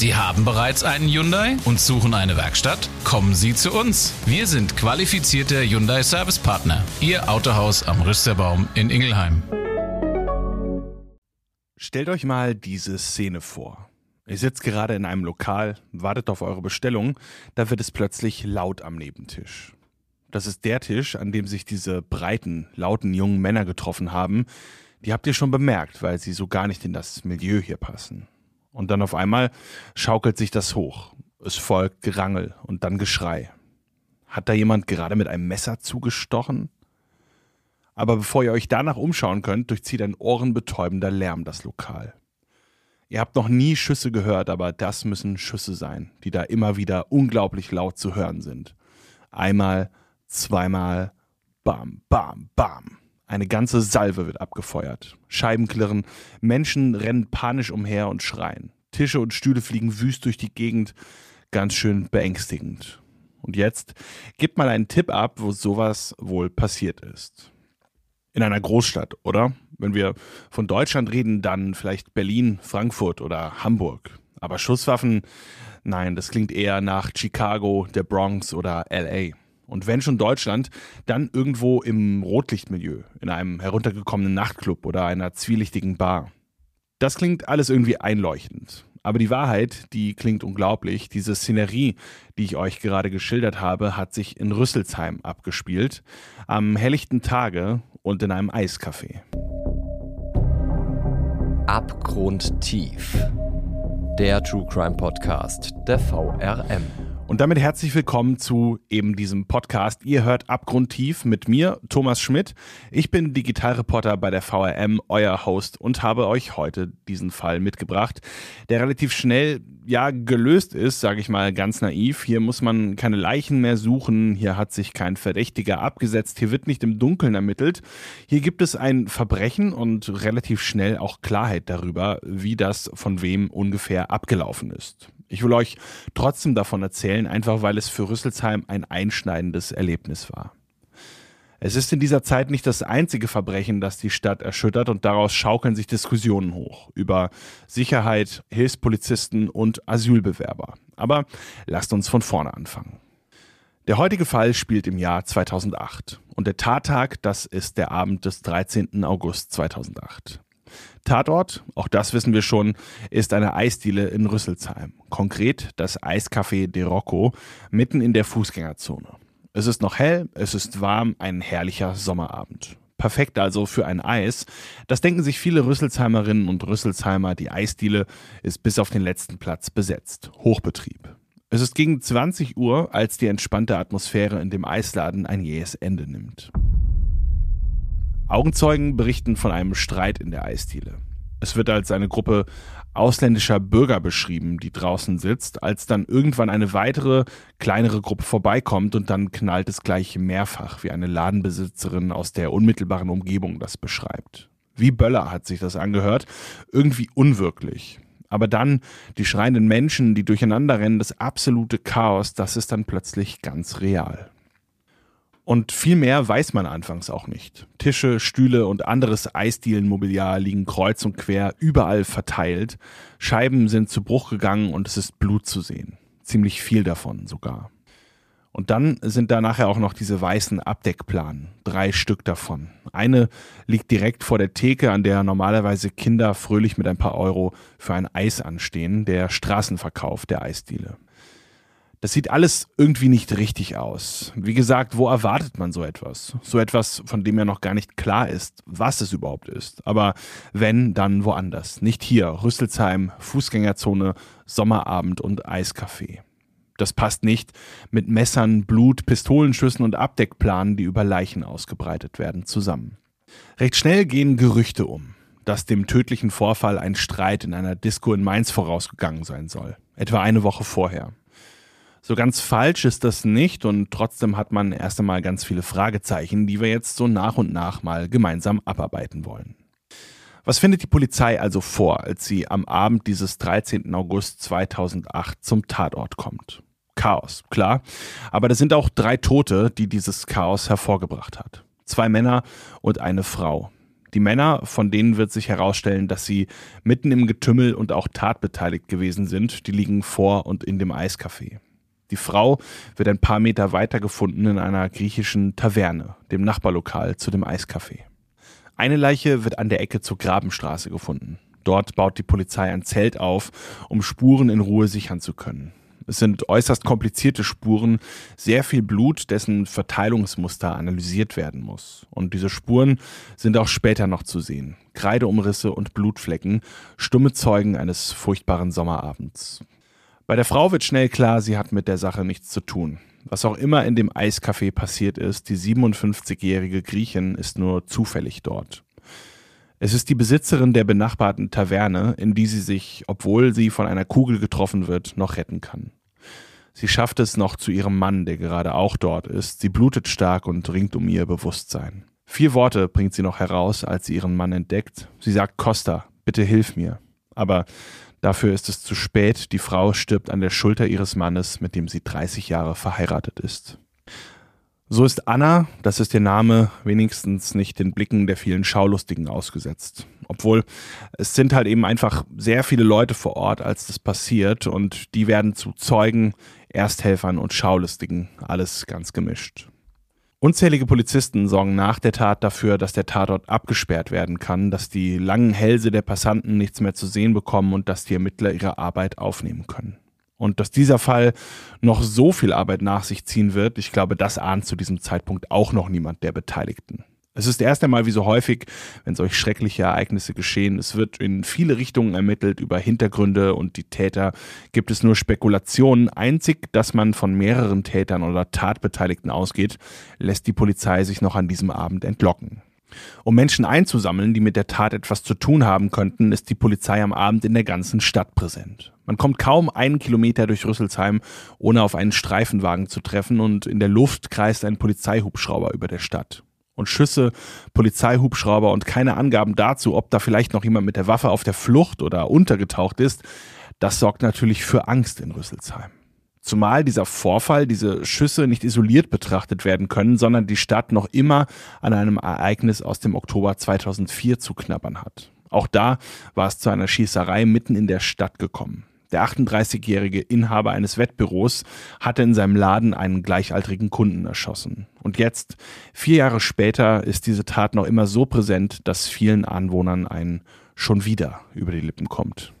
Sie haben bereits einen Hyundai und suchen eine Werkstatt? Kommen Sie zu uns. Wir sind qualifizierte Hyundai Service Partner. Ihr Autohaus am Rüsterbaum in Ingelheim. Stellt euch mal diese Szene vor. Ihr sitzt gerade in einem Lokal, wartet auf eure Bestellung, da wird es plötzlich laut am Nebentisch. Das ist der Tisch, an dem sich diese breiten, lauten jungen Männer getroffen haben. Die habt ihr schon bemerkt, weil sie so gar nicht in das Milieu hier passen. Und dann auf einmal schaukelt sich das hoch. Es folgt Gerangel und dann Geschrei. Hat da jemand gerade mit einem Messer zugestochen? Aber bevor ihr euch danach umschauen könnt, durchzieht ein ohrenbetäubender Lärm das Lokal. Ihr habt noch nie Schüsse gehört, aber das müssen Schüsse sein, die da immer wieder unglaublich laut zu hören sind. Einmal, zweimal, bam, bam, bam. Eine ganze Salve wird abgefeuert. Scheiben klirren, Menschen rennen panisch umher und schreien. Tische und Stühle fliegen wüst durch die Gegend. Ganz schön beängstigend. Und jetzt gebt mal einen Tipp ab, wo sowas wohl passiert ist. In einer Großstadt, oder? Wenn wir von Deutschland reden, dann vielleicht Berlin, Frankfurt oder Hamburg. Aber Schusswaffen, nein, das klingt eher nach Chicago, der Bronx oder LA. Und wenn schon Deutschland, dann irgendwo im Rotlichtmilieu, in einem heruntergekommenen Nachtclub oder einer zwielichtigen Bar. Das klingt alles irgendwie einleuchtend. Aber die Wahrheit, die klingt unglaublich. Diese Szenerie, die ich euch gerade geschildert habe, hat sich in Rüsselsheim abgespielt. Am helllichten Tage und in einem Eiscafé. Abgrundtief. Der True Crime Podcast der VRM. Und damit herzlich willkommen zu eben diesem Podcast. Ihr hört Abgrundtief mit mir, Thomas Schmidt. Ich bin Digitalreporter bei der VRM, euer Host und habe euch heute diesen Fall mitgebracht, der relativ schnell ja gelöst ist, sage ich mal ganz naiv. Hier muss man keine Leichen mehr suchen, hier hat sich kein Verdächtiger abgesetzt, hier wird nicht im Dunkeln ermittelt. Hier gibt es ein Verbrechen und relativ schnell auch Klarheit darüber, wie das von wem ungefähr abgelaufen ist. Ich will euch trotzdem davon erzählen, einfach weil es für Rüsselsheim ein einschneidendes Erlebnis war. Es ist in dieser Zeit nicht das einzige Verbrechen, das die Stadt erschüttert und daraus schaukeln sich Diskussionen hoch über Sicherheit, Hilfspolizisten und Asylbewerber. Aber lasst uns von vorne anfangen. Der heutige Fall spielt im Jahr 2008 und der Tattag, das ist der Abend des 13. August 2008. Tatort, auch das wissen wir schon, ist eine Eisdiele in Rüsselsheim. Konkret das Eiscafé De Rocco, mitten in der Fußgängerzone. Es ist noch hell, es ist warm, ein herrlicher Sommerabend. Perfekt also für ein Eis. Das denken sich viele Rüsselsheimerinnen und Rüsselsheimer. Die Eisdiele ist bis auf den letzten Platz besetzt. Hochbetrieb. Es ist gegen 20 Uhr, als die entspannte Atmosphäre in dem Eisladen ein jähes Ende nimmt. Augenzeugen berichten von einem Streit in der Eisdiele. Es wird als eine Gruppe ausländischer Bürger beschrieben, die draußen sitzt, als dann irgendwann eine weitere, kleinere Gruppe vorbeikommt und dann knallt es gleich mehrfach, wie eine Ladenbesitzerin aus der unmittelbaren Umgebung das beschreibt. Wie Böller hat sich das angehört, irgendwie unwirklich. Aber dann die schreienden Menschen, die durcheinander rennen, das absolute Chaos, das ist dann plötzlich ganz real. Und viel mehr weiß man anfangs auch nicht. Tische, Stühle und anderes Eisdielenmobiliar liegen kreuz und quer überall verteilt. Scheiben sind zu Bruch gegangen und es ist Blut zu sehen. Ziemlich viel davon sogar. Und dann sind da nachher auch noch diese weißen Abdeckplanen. Drei Stück davon. Eine liegt direkt vor der Theke, an der normalerweise Kinder fröhlich mit ein paar Euro für ein Eis anstehen. Der Straßenverkauf der Eisdiele. Das sieht alles irgendwie nicht richtig aus. Wie gesagt, wo erwartet man so etwas? So etwas, von dem ja noch gar nicht klar ist, was es überhaupt ist. Aber wenn, dann woanders. Nicht hier. Rüsselsheim, Fußgängerzone, Sommerabend und Eiscafé. Das passt nicht mit Messern, Blut, Pistolenschüssen und Abdeckplanen, die über Leichen ausgebreitet werden, zusammen. Recht schnell gehen Gerüchte um, dass dem tödlichen Vorfall ein Streit in einer Disco in Mainz vorausgegangen sein soll. Etwa eine Woche vorher. So ganz falsch ist das nicht und trotzdem hat man erst einmal ganz viele Fragezeichen, die wir jetzt so nach und nach mal gemeinsam abarbeiten wollen. Was findet die Polizei also vor, als sie am Abend dieses 13. August 2008 zum Tatort kommt? Chaos, klar, aber da sind auch drei Tote, die dieses Chaos hervorgebracht hat. Zwei Männer und eine Frau. Die Männer, von denen wird sich herausstellen, dass sie mitten im Getümmel und auch tatbeteiligt gewesen sind, die liegen vor und in dem Eiscafé. Die Frau wird ein paar Meter weiter gefunden in einer griechischen Taverne, dem Nachbarlokal zu dem Eiscafé. Eine Leiche wird an der Ecke zur Grabenstraße gefunden. Dort baut die Polizei ein Zelt auf, um Spuren in Ruhe sichern zu können. Es sind äußerst komplizierte Spuren, sehr viel Blut, dessen Verteilungsmuster analysiert werden muss. Und diese Spuren sind auch später noch zu sehen. Kreideumrisse und Blutflecken, stumme Zeugen eines furchtbaren Sommerabends. Bei der Frau wird schnell klar, sie hat mit der Sache nichts zu tun. Was auch immer in dem Eiscafé passiert ist, die 57-jährige Griechin ist nur zufällig dort. Es ist die Besitzerin der benachbarten Taverne, in die sie sich, obwohl sie von einer Kugel getroffen wird, noch retten kann. Sie schafft es noch zu ihrem Mann, der gerade auch dort ist. Sie blutet stark und ringt um ihr Bewusstsein. Vier Worte bringt sie noch heraus, als sie ihren Mann entdeckt. Sie sagt, Costa, bitte hilf mir. Aber dafür ist es zu spät. Die Frau stirbt an der Schulter ihres Mannes, mit dem sie 30 Jahre verheiratet ist. So ist Anna, das ist ihr Name, wenigstens nicht den Blicken der vielen Schaulustigen ausgesetzt. Obwohl es sind halt eben einfach sehr viele Leute vor Ort, als das passiert und die werden zu Zeugen, Ersthelfern und Schaulustigen, alles ganz gemischt. Unzählige Polizisten sorgen nach der Tat dafür, dass der Tatort abgesperrt werden kann, dass die langen Hälse der Passanten nichts mehr zu sehen bekommen und dass die Ermittler ihre Arbeit aufnehmen können. Und dass dieser Fall noch so viel Arbeit nach sich ziehen wird, ich glaube, das ahnt zu diesem Zeitpunkt auch noch niemand der Beteiligten. Es ist erst einmal wie so häufig, wenn solch schreckliche Ereignisse geschehen. Es wird in viele Richtungen ermittelt über Hintergründe und die Täter gibt es nur Spekulationen. Einzig, dass man von mehreren Tätern oder Tatbeteiligten ausgeht, lässt die Polizei sich noch an diesem Abend entlocken. Um Menschen einzusammeln, die mit der Tat etwas zu tun haben könnten, ist die Polizei am Abend in der ganzen Stadt präsent. Man kommt kaum einen Kilometer durch Rüsselsheim, ohne auf einen Streifenwagen zu treffen und in der Luft kreist ein Polizeihubschrauber über der Stadt und Schüsse, Polizeihubschrauber und keine Angaben dazu, ob da vielleicht noch jemand mit der Waffe auf der Flucht oder untergetaucht ist, das sorgt natürlich für Angst in Rüsselsheim. Zumal dieser Vorfall, diese Schüsse nicht isoliert betrachtet werden können, sondern die Stadt noch immer an einem Ereignis aus dem Oktober 2004 zu knabbern hat. Auch da war es zu einer Schießerei mitten in der Stadt gekommen. Der 38-jährige Inhaber eines Wettbüros hatte in seinem Laden einen gleichaltrigen Kunden erschossen. Und jetzt, vier Jahre später, ist diese Tat noch immer so präsent, dass vielen Anwohnern ein schon wieder über die Lippen kommt.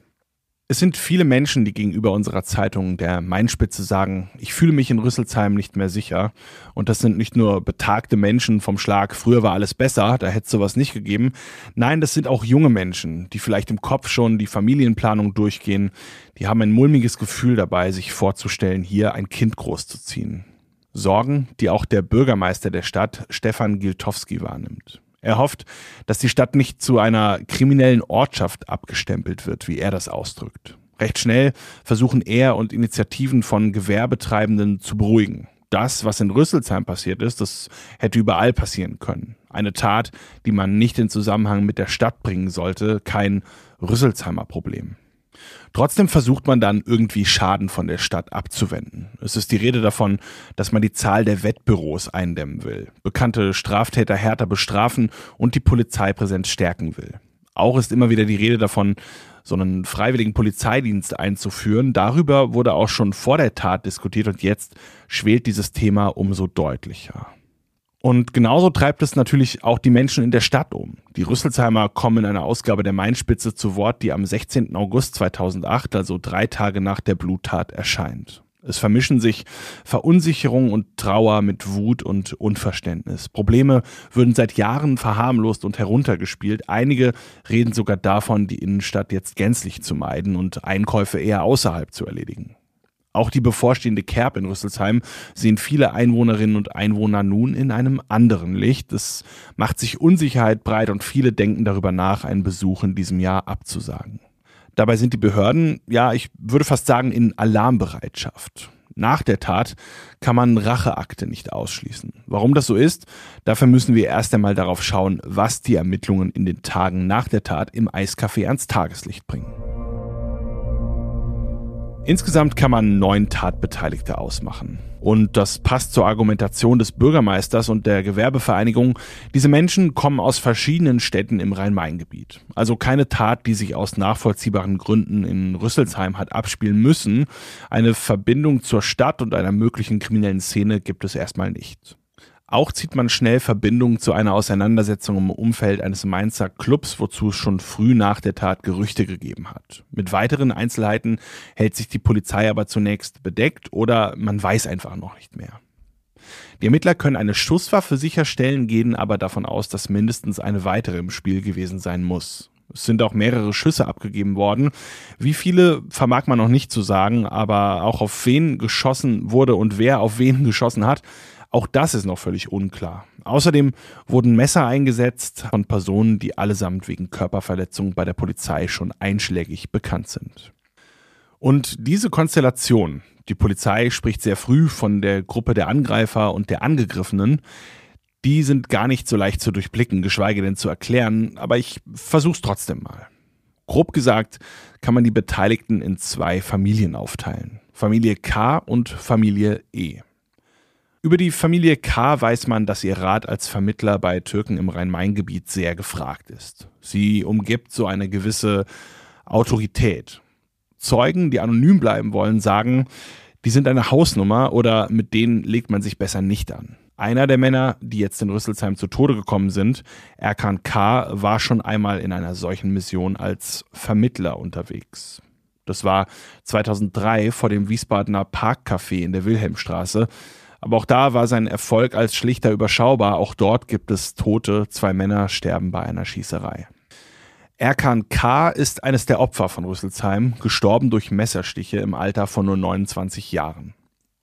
Es sind viele Menschen, die gegenüber unserer Zeitung der Mainspitze sagen, ich fühle mich in Rüsselsheim nicht mehr sicher. Und das sind nicht nur betagte Menschen vom Schlag, früher war alles besser, da hätte es sowas nicht gegeben. Nein, das sind auch junge Menschen, die vielleicht im Kopf schon die Familienplanung durchgehen. Die haben ein mulmiges Gefühl dabei, sich vorzustellen, hier ein Kind großzuziehen. Sorgen, die auch der Bürgermeister der Stadt, Stefan Giltowski, wahrnimmt. Er hofft, dass die Stadt nicht zu einer kriminellen Ortschaft abgestempelt wird, wie er das ausdrückt. Recht schnell versuchen er und Initiativen von Gewerbetreibenden zu beruhigen. Das, was in Rüsselsheim passiert ist, das hätte überall passieren können. Eine Tat, die man nicht in Zusammenhang mit der Stadt bringen sollte, kein Rüsselsheimer Problem. Trotzdem versucht man dann irgendwie Schaden von der Stadt abzuwenden. Es ist die Rede davon, dass man die Zahl der Wettbüros eindämmen will, bekannte Straftäter härter bestrafen und die Polizeipräsenz stärken will. Auch ist immer wieder die Rede davon, so einen freiwilligen Polizeidienst einzuführen. Darüber wurde auch schon vor der Tat diskutiert und jetzt schwelt dieses Thema umso deutlicher. Und genauso treibt es natürlich auch die Menschen in der Stadt um. Die Rüsselsheimer kommen in einer Ausgabe der Mainspitze zu Wort, die am 16. August 2008, also drei Tage nach der Bluttat, erscheint. Es vermischen sich Verunsicherung und Trauer mit Wut und Unverständnis. Probleme würden seit Jahren verharmlost und heruntergespielt. Einige reden sogar davon, die Innenstadt jetzt gänzlich zu meiden und Einkäufe eher außerhalb zu erledigen. Auch die bevorstehende Kerb in Rüsselsheim sehen viele Einwohnerinnen und Einwohner nun in einem anderen Licht. Es macht sich Unsicherheit breit und viele denken darüber nach, einen Besuch in diesem Jahr abzusagen. Dabei sind die Behörden, ja, ich würde fast sagen, in Alarmbereitschaft. Nach der Tat kann man Racheakte nicht ausschließen. Warum das so ist, dafür müssen wir erst einmal darauf schauen, was die Ermittlungen in den Tagen nach der Tat im Eiscafé ans Tageslicht bringen. Insgesamt kann man neun Tatbeteiligte ausmachen. Und das passt zur Argumentation des Bürgermeisters und der Gewerbevereinigung. Diese Menschen kommen aus verschiedenen Städten im Rhein-Main-Gebiet. Also keine Tat, die sich aus nachvollziehbaren Gründen in Rüsselsheim hat abspielen müssen. Eine Verbindung zur Stadt und einer möglichen kriminellen Szene gibt es erstmal nicht. Auch zieht man schnell Verbindungen zu einer Auseinandersetzung im Umfeld eines Mainzer Clubs, wozu es schon früh nach der Tat Gerüchte gegeben hat. Mit weiteren Einzelheiten hält sich die Polizei aber zunächst bedeckt oder man weiß einfach noch nicht mehr. Die Ermittler können eine Schusswaffe sicherstellen, gehen aber davon aus, dass mindestens eine weitere im Spiel gewesen sein muss. Es sind auch mehrere Schüsse abgegeben worden. Wie viele vermag man noch nicht zu sagen, aber auch auf wen geschossen wurde und wer auf wen geschossen hat, auch das ist noch völlig unklar. Außerdem wurden Messer eingesetzt von Personen, die allesamt wegen Körperverletzung bei der Polizei schon einschlägig bekannt sind. Und diese Konstellation, die Polizei spricht sehr früh von der Gruppe der Angreifer und der Angegriffenen, die sind gar nicht so leicht zu durchblicken, geschweige denn zu erklären, aber ich versuch's trotzdem mal. Grob gesagt kann man die Beteiligten in zwei Familien aufteilen. Familie K und Familie E. Über die Familie K. weiß man, dass ihr Rat als Vermittler bei Türken im Rhein-Main-Gebiet sehr gefragt ist. Sie umgibt so eine gewisse Autorität. Zeugen, die anonym bleiben wollen, sagen, die sind eine Hausnummer oder mit denen legt man sich besser nicht an. Einer der Männer, die jetzt in Rüsselsheim zu Tode gekommen sind, Erkan K., war schon einmal in einer solchen Mission als Vermittler unterwegs. Das war 2003 vor dem Wiesbadener Parkcafé in der Wilhelmstraße. Aber auch da war sein Erfolg als Schlichter überschaubar. Auch dort gibt es Tote. Zwei Männer sterben bei einer Schießerei. Erkan K. ist eines der Opfer von Rüsselsheim, gestorben durch Messerstiche im Alter von nur 29 Jahren.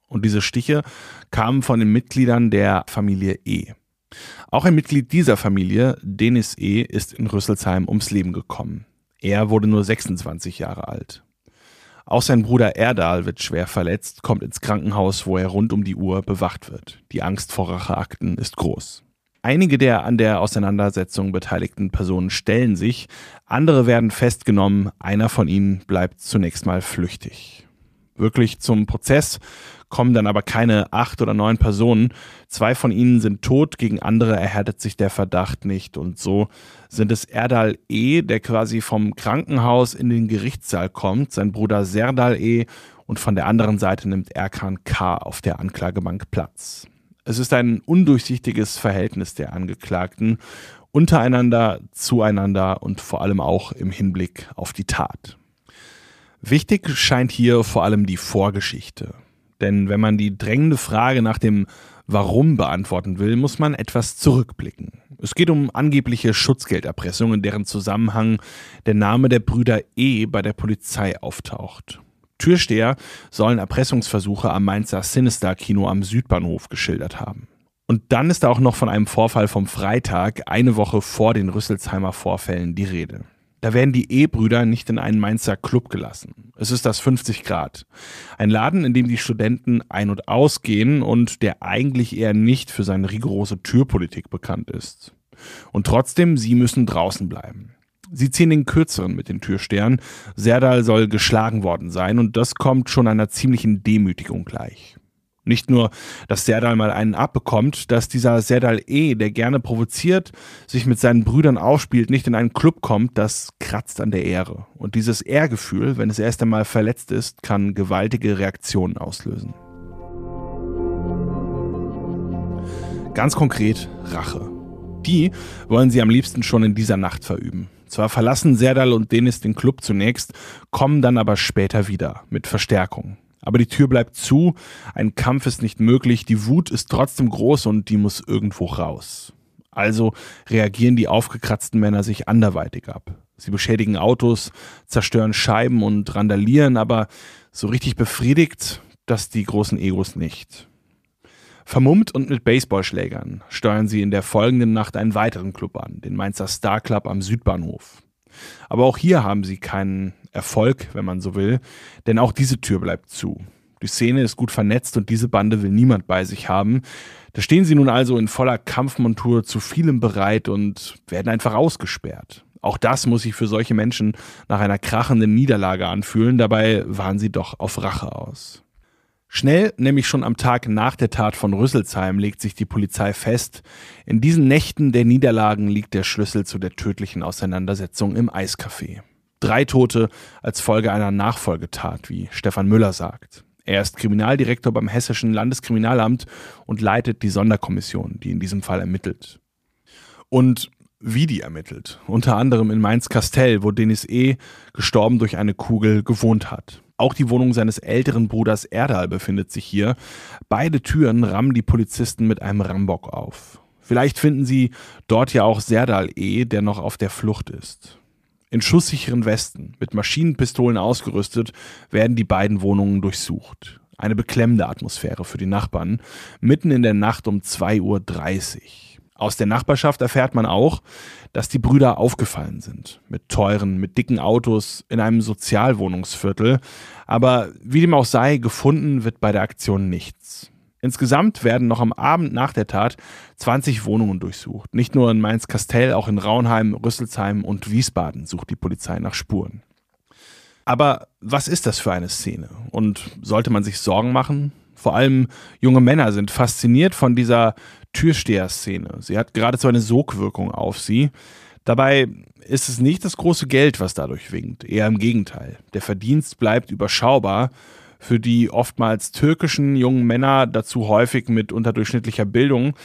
Und diese Stiche kamen von den Mitgliedern der Familie E. Auch ein Mitglied dieser Familie, Denis E., ist in Rüsselsheim ums Leben gekommen. Er wurde nur 26 Jahre alt. Auch sein Bruder Erdal wird schwer verletzt, kommt ins Krankenhaus, wo er rund um die Uhr bewacht wird. Die Angst vor Racheakten ist groß. Einige der an der Auseinandersetzung beteiligten Personen stellen sich, andere werden festgenommen, einer von ihnen bleibt zunächst mal flüchtig. Wirklich zum Prozess kommen dann aber keine acht oder neun Personen. Zwei von ihnen sind tot, gegen andere erhärtet sich der Verdacht nicht. Und so sind es Erdal E., der quasi vom Krankenhaus in den Gerichtssaal kommt, sein Bruder Serdal E. und von der anderen Seite nimmt Erkan K. auf der Anklagebank Platz. Es ist ein undurchsichtiges Verhältnis der Angeklagten untereinander, zueinander und vor allem auch im Hinblick auf die Tat. Wichtig scheint hier vor allem die Vorgeschichte. Denn wenn man die drängende Frage nach dem Warum beantworten will, muss man etwas zurückblicken. Es geht um angebliche Schutzgelderpressung, in deren Zusammenhang der Name der Brüder E bei der Polizei auftaucht. Türsteher sollen Erpressungsversuche am Mainzer Sinister Kino am Südbahnhof geschildert haben. Und dann ist da auch noch von einem Vorfall vom Freitag, eine Woche vor den Rüsselsheimer Vorfällen, die Rede. Da werden die E-Brüder nicht in einen Mainzer Club gelassen. Es ist das 50 Grad. Ein Laden, in dem die Studenten ein- und ausgehen und der eigentlich eher nicht für seine rigorose Türpolitik bekannt ist. Und trotzdem, sie müssen draußen bleiben. Sie ziehen den kürzeren mit den Türstern. Serdal soll geschlagen worden sein und das kommt schon einer ziemlichen Demütigung gleich. Nicht nur, dass Serdal mal einen abbekommt, dass dieser Serdal E., der gerne provoziert, sich mit seinen Brüdern aufspielt, nicht in einen Club kommt, das kratzt an der Ehre. Und dieses Ehrgefühl, wenn es erst einmal verletzt ist, kann gewaltige Reaktionen auslösen. Ganz konkret Rache. Die wollen sie am liebsten schon in dieser Nacht verüben. Zwar verlassen Serdal und Denis den Club zunächst, kommen dann aber später wieder mit Verstärkung. Aber die Tür bleibt zu, ein Kampf ist nicht möglich, die Wut ist trotzdem groß und die muss irgendwo raus. Also reagieren die aufgekratzten Männer sich anderweitig ab. Sie beschädigen Autos, zerstören Scheiben und randalieren, aber so richtig befriedigt das die großen Egos nicht. Vermummt und mit Baseballschlägern steuern sie in der folgenden Nacht einen weiteren Club an, den Mainzer Star Club am Südbahnhof. Aber auch hier haben sie keinen Erfolg, wenn man so will, denn auch diese Tür bleibt zu. Die Szene ist gut vernetzt und diese Bande will niemand bei sich haben. Da stehen sie nun also in voller Kampfmontur zu vielem bereit und werden einfach ausgesperrt. Auch das muss sich für solche Menschen nach einer krachenden Niederlage anfühlen, dabei waren sie doch auf Rache aus. Schnell, nämlich schon am Tag nach der Tat von Rüsselsheim, legt sich die Polizei fest, in diesen Nächten der Niederlagen liegt der Schlüssel zu der tödlichen Auseinandersetzung im Eiscafé. Drei Tote als Folge einer Nachfolgetat, wie Stefan Müller sagt. Er ist Kriminaldirektor beim Hessischen Landeskriminalamt und leitet die Sonderkommission, die in diesem Fall ermittelt. Und wie die ermittelt, unter anderem in Mainz-Kastell, wo Denis E., gestorben durch eine Kugel, gewohnt hat. Auch die Wohnung seines älteren Bruders Erdal befindet sich hier. Beide Türen rammen die Polizisten mit einem Rambock auf. Vielleicht finden sie dort ja auch Serdal E., der noch auf der Flucht ist. In schusssicheren Westen, mit Maschinenpistolen ausgerüstet, werden die beiden Wohnungen durchsucht. Eine beklemmende Atmosphäre für die Nachbarn, mitten in der Nacht um 2.30 Uhr. Aus der Nachbarschaft erfährt man auch, dass die Brüder aufgefallen sind. Mit teuren, mit dicken Autos in einem Sozialwohnungsviertel. Aber wie dem auch sei, gefunden wird bei der Aktion nichts. Insgesamt werden noch am Abend nach der Tat 20 Wohnungen durchsucht. Nicht nur in Mainz-Kastell, auch in Raunheim, Rüsselsheim und Wiesbaden sucht die Polizei nach Spuren. Aber was ist das für eine Szene? Und sollte man sich Sorgen machen? Vor allem junge Männer sind fasziniert von dieser Türsteher-Szene. Sie hat geradezu eine Sogwirkung auf sie. Dabei ist es nicht das große Geld, was dadurch winkt. Eher im Gegenteil. Der Verdienst bleibt überschaubar. Für die oftmals türkischen jungen Männer, dazu häufig mit unterdurchschnittlicher Bildung,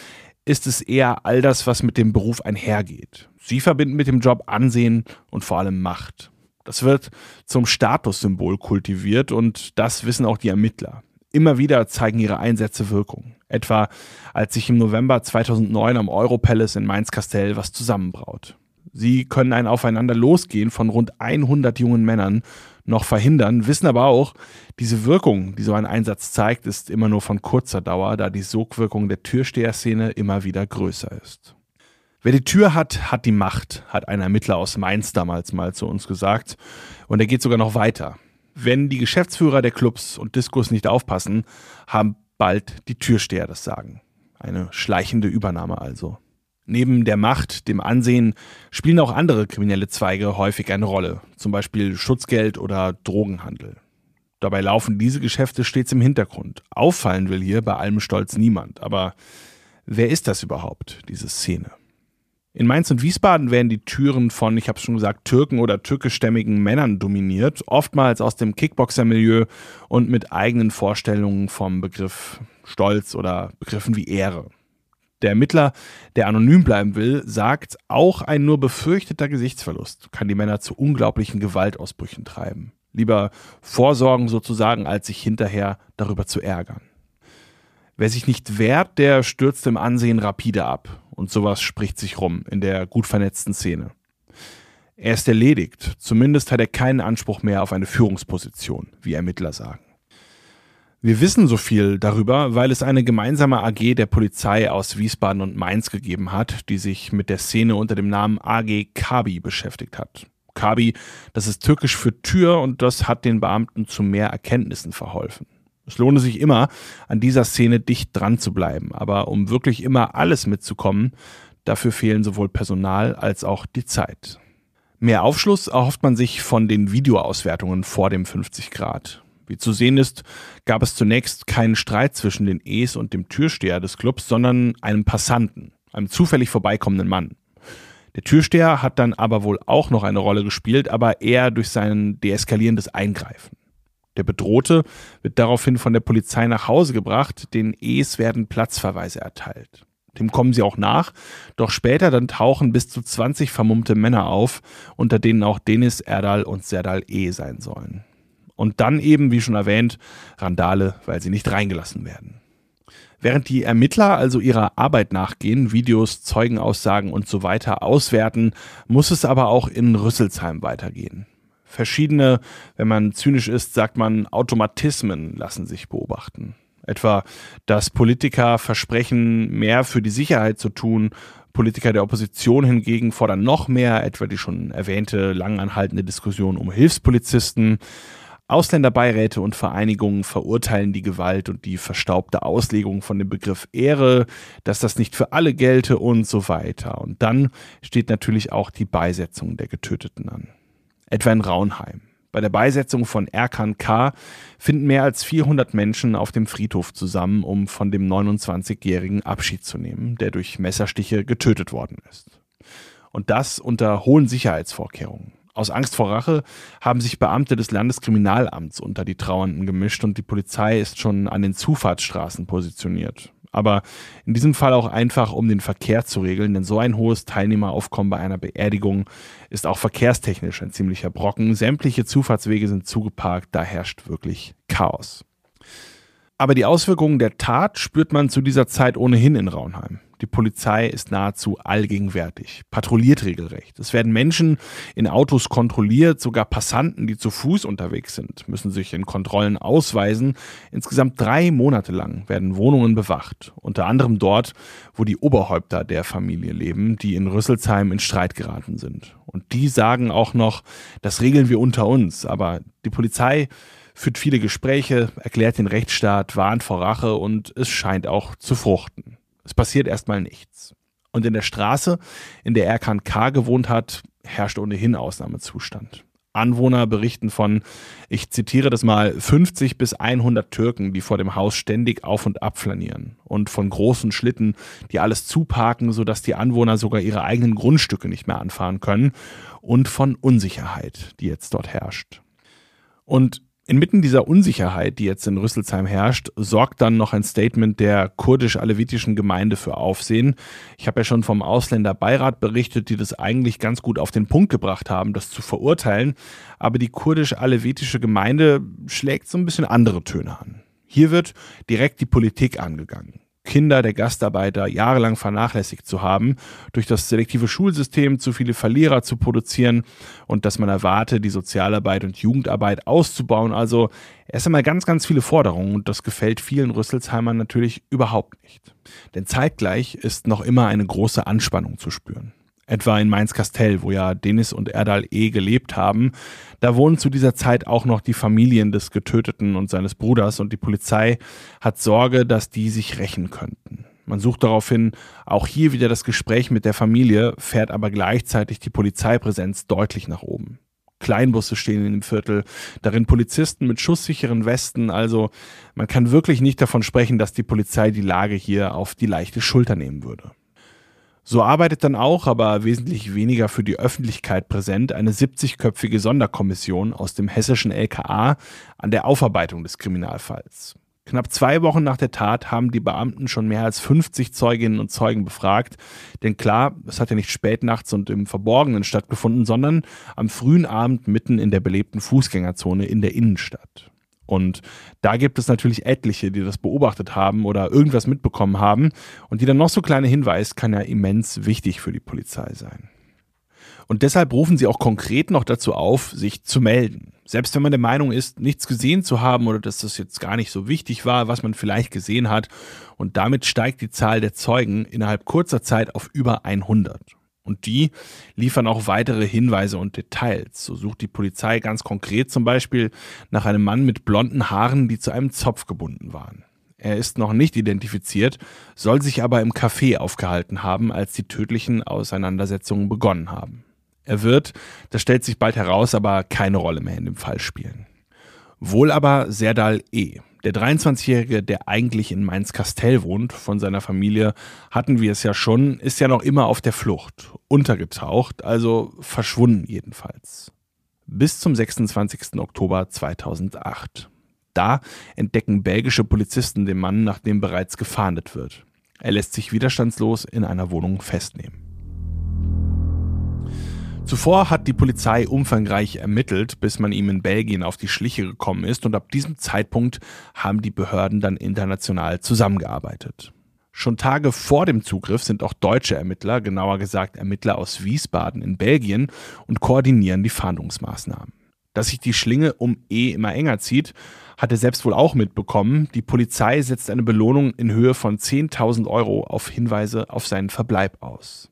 ist es eher all das, was mit dem Beruf einhergeht. Sie verbinden mit dem Job Ansehen und vor allem Macht. Das wird zum Statussymbol kultiviert und das wissen auch die Ermittler. Immer wieder zeigen ihre Einsätze Wirkung. Etwa als sich im November 2009 am Europalace in Mainz-Kastell was zusammenbraut. Sie können ein Aufeinander losgehen von rund 100 jungen Männern noch verhindern, wissen aber auch, diese Wirkung, die so ein Einsatz zeigt, ist immer nur von kurzer Dauer, da die Sogwirkung der Türsteherszene immer wieder größer ist. Wer die Tür hat, hat die Macht, hat ein Ermittler aus Mainz damals mal zu uns gesagt. Und er geht sogar noch weiter. Wenn die Geschäftsführer der Clubs und Diskos nicht aufpassen, haben bald die Türsteher das Sagen. Eine schleichende Übernahme also. Neben der Macht, dem Ansehen, spielen auch andere kriminelle Zweige häufig eine Rolle, zum Beispiel Schutzgeld oder Drogenhandel. Dabei laufen diese Geschäfte stets im Hintergrund. Auffallen will hier bei allem Stolz niemand. Aber wer ist das überhaupt, diese Szene? In Mainz und Wiesbaden werden die Türen von, ich habe es schon gesagt, Türken oder türkischstämmigen Männern dominiert, oftmals aus dem Kickboxer-Milieu und mit eigenen Vorstellungen vom Begriff Stolz oder Begriffen wie Ehre. Der Ermittler, der anonym bleiben will, sagt, auch ein nur befürchteter Gesichtsverlust kann die Männer zu unglaublichen Gewaltausbrüchen treiben. Lieber vorsorgen sozusagen, als sich hinterher darüber zu ärgern. Wer sich nicht wehrt, der stürzt im Ansehen rapide ab. Und sowas spricht sich rum in der gut vernetzten Szene. Er ist erledigt, zumindest hat er keinen Anspruch mehr auf eine Führungsposition, wie Ermittler sagen. Wir wissen so viel darüber, weil es eine gemeinsame AG der Polizei aus Wiesbaden und Mainz gegeben hat, die sich mit der Szene unter dem Namen AG Kabi beschäftigt hat. Kabi, das ist türkisch für Tür und das hat den Beamten zu mehr Erkenntnissen verholfen. Es lohne sich immer, an dieser Szene dicht dran zu bleiben, aber um wirklich immer alles mitzukommen, dafür fehlen sowohl Personal als auch die Zeit. Mehr Aufschluss erhofft man sich von den Videoauswertungen vor dem 50 Grad. Wie zu sehen ist, gab es zunächst keinen Streit zwischen den E's und dem Türsteher des Clubs, sondern einem Passanten, einem zufällig vorbeikommenden Mann. Der Türsteher hat dann aber wohl auch noch eine Rolle gespielt, aber eher durch sein deeskalierendes Eingreifen. Der Bedrohte wird daraufhin von der Polizei nach Hause gebracht, den E's werden Platzverweise erteilt. Dem kommen sie auch nach, doch später dann tauchen bis zu 20 vermummte Männer auf, unter denen auch Denis Erdal und Serdal E sein sollen. Und dann eben, wie schon erwähnt, Randale, weil sie nicht reingelassen werden. Während die Ermittler also ihrer Arbeit nachgehen, Videos, Zeugenaussagen und so weiter auswerten, muss es aber auch in Rüsselsheim weitergehen verschiedene, wenn man zynisch ist, sagt man, Automatismen lassen sich beobachten. Etwa, dass Politiker versprechen, mehr für die Sicherheit zu tun, Politiker der Opposition hingegen fordern noch mehr, etwa die schon erwähnte langanhaltende Diskussion um Hilfspolizisten. Ausländerbeiräte und Vereinigungen verurteilen die Gewalt und die verstaubte Auslegung von dem Begriff Ehre, dass das nicht für alle gelte und so weiter. Und dann steht natürlich auch die Beisetzung der Getöteten an. Etwa in Raunheim. Bei der Beisetzung von Erkan K. finden mehr als 400 Menschen auf dem Friedhof zusammen, um von dem 29-jährigen Abschied zu nehmen, der durch Messerstiche getötet worden ist. Und das unter hohen Sicherheitsvorkehrungen. Aus Angst vor Rache haben sich Beamte des Landeskriminalamts unter die Trauernden gemischt und die Polizei ist schon an den Zufahrtsstraßen positioniert. Aber in diesem Fall auch einfach, um den Verkehr zu regeln, denn so ein hohes Teilnehmeraufkommen bei einer Beerdigung ist auch verkehrstechnisch ein ziemlicher Brocken. Sämtliche Zufahrtswege sind zugeparkt, da herrscht wirklich Chaos. Aber die Auswirkungen der Tat spürt man zu dieser Zeit ohnehin in Raunheim. Die Polizei ist nahezu allgegenwärtig, patrouilliert regelrecht. Es werden Menschen in Autos kontrolliert, sogar Passanten, die zu Fuß unterwegs sind, müssen sich in Kontrollen ausweisen. Insgesamt drei Monate lang werden Wohnungen bewacht, unter anderem dort, wo die Oberhäupter der Familie leben, die in Rüsselsheim in Streit geraten sind. Und die sagen auch noch, das regeln wir unter uns, aber die Polizei führt viele Gespräche, erklärt den Rechtsstaat, warnt vor Rache und es scheint auch zu fruchten. Es passiert erstmal nichts. Und in der Straße, in der Erkan K. gewohnt hat, herrscht ohnehin Ausnahmezustand. Anwohner berichten von, ich zitiere das mal, 50 bis 100 Türken, die vor dem Haus ständig auf und ab flanieren und von großen Schlitten, die alles zuparken, sodass die Anwohner sogar ihre eigenen Grundstücke nicht mehr anfahren können und von Unsicherheit, die jetzt dort herrscht. Und Inmitten dieser Unsicherheit, die jetzt in Rüsselsheim herrscht, sorgt dann noch ein Statement der kurdisch-alevitischen Gemeinde für Aufsehen. Ich habe ja schon vom Ausländerbeirat berichtet, die das eigentlich ganz gut auf den Punkt gebracht haben, das zu verurteilen. Aber die kurdisch-alevitische Gemeinde schlägt so ein bisschen andere Töne an. Hier wird direkt die Politik angegangen. Kinder der Gastarbeiter jahrelang vernachlässigt zu haben, durch das selektive Schulsystem zu viele Verlierer zu produzieren und dass man erwarte, die Sozialarbeit und Jugendarbeit auszubauen. Also erst einmal ganz, ganz viele Forderungen und das gefällt vielen Rüsselsheimern natürlich überhaupt nicht. Denn zeitgleich ist noch immer eine große Anspannung zu spüren etwa in Mainz-Kastell, wo ja Denis und Erdal E. gelebt haben. Da wohnen zu dieser Zeit auch noch die Familien des Getöteten und seines Bruders und die Polizei hat Sorge, dass die sich rächen könnten. Man sucht daraufhin auch hier wieder das Gespräch mit der Familie, fährt aber gleichzeitig die Polizeipräsenz deutlich nach oben. Kleinbusse stehen in dem Viertel, darin Polizisten mit schusssicheren Westen, also man kann wirklich nicht davon sprechen, dass die Polizei die Lage hier auf die leichte Schulter nehmen würde. So arbeitet dann auch, aber wesentlich weniger für die Öffentlichkeit präsent, eine 70-köpfige Sonderkommission aus dem hessischen LKA an der Aufarbeitung des Kriminalfalls. Knapp zwei Wochen nach der Tat haben die Beamten schon mehr als 50 Zeuginnen und Zeugen befragt. Denn klar, es hat ja nicht spät nachts und im Verborgenen stattgefunden, sondern am frühen Abend mitten in der belebten Fußgängerzone in der Innenstadt. Und da gibt es natürlich etliche, die das beobachtet haben oder irgendwas mitbekommen haben. Und jeder noch so kleine Hinweis kann ja immens wichtig für die Polizei sein. Und deshalb rufen sie auch konkret noch dazu auf, sich zu melden. Selbst wenn man der Meinung ist, nichts gesehen zu haben oder dass das jetzt gar nicht so wichtig war, was man vielleicht gesehen hat. Und damit steigt die Zahl der Zeugen innerhalb kurzer Zeit auf über 100. Und die liefern auch weitere Hinweise und Details. So sucht die Polizei ganz konkret zum Beispiel nach einem Mann mit blonden Haaren, die zu einem Zopf gebunden waren. Er ist noch nicht identifiziert, soll sich aber im Café aufgehalten haben, als die tödlichen Auseinandersetzungen begonnen haben. Er wird, das stellt sich bald heraus, aber keine Rolle mehr in dem Fall spielen. Wohl aber Serdal E. Der 23-Jährige, der eigentlich in Mainz-Kastell wohnt, von seiner Familie hatten wir es ja schon, ist ja noch immer auf der Flucht, untergetaucht, also verschwunden jedenfalls. Bis zum 26. Oktober 2008. Da entdecken belgische Polizisten den Mann, nachdem bereits gefahndet wird. Er lässt sich widerstandslos in einer Wohnung festnehmen. Zuvor hat die Polizei umfangreich ermittelt, bis man ihm in Belgien auf die Schliche gekommen ist und ab diesem Zeitpunkt haben die Behörden dann international zusammengearbeitet. Schon Tage vor dem Zugriff sind auch deutsche Ermittler, genauer gesagt Ermittler aus Wiesbaden in Belgien und koordinieren die Fahndungsmaßnahmen. Dass sich die Schlinge um E immer enger zieht, hat er selbst wohl auch mitbekommen. Die Polizei setzt eine Belohnung in Höhe von 10.000 Euro auf Hinweise auf seinen Verbleib aus.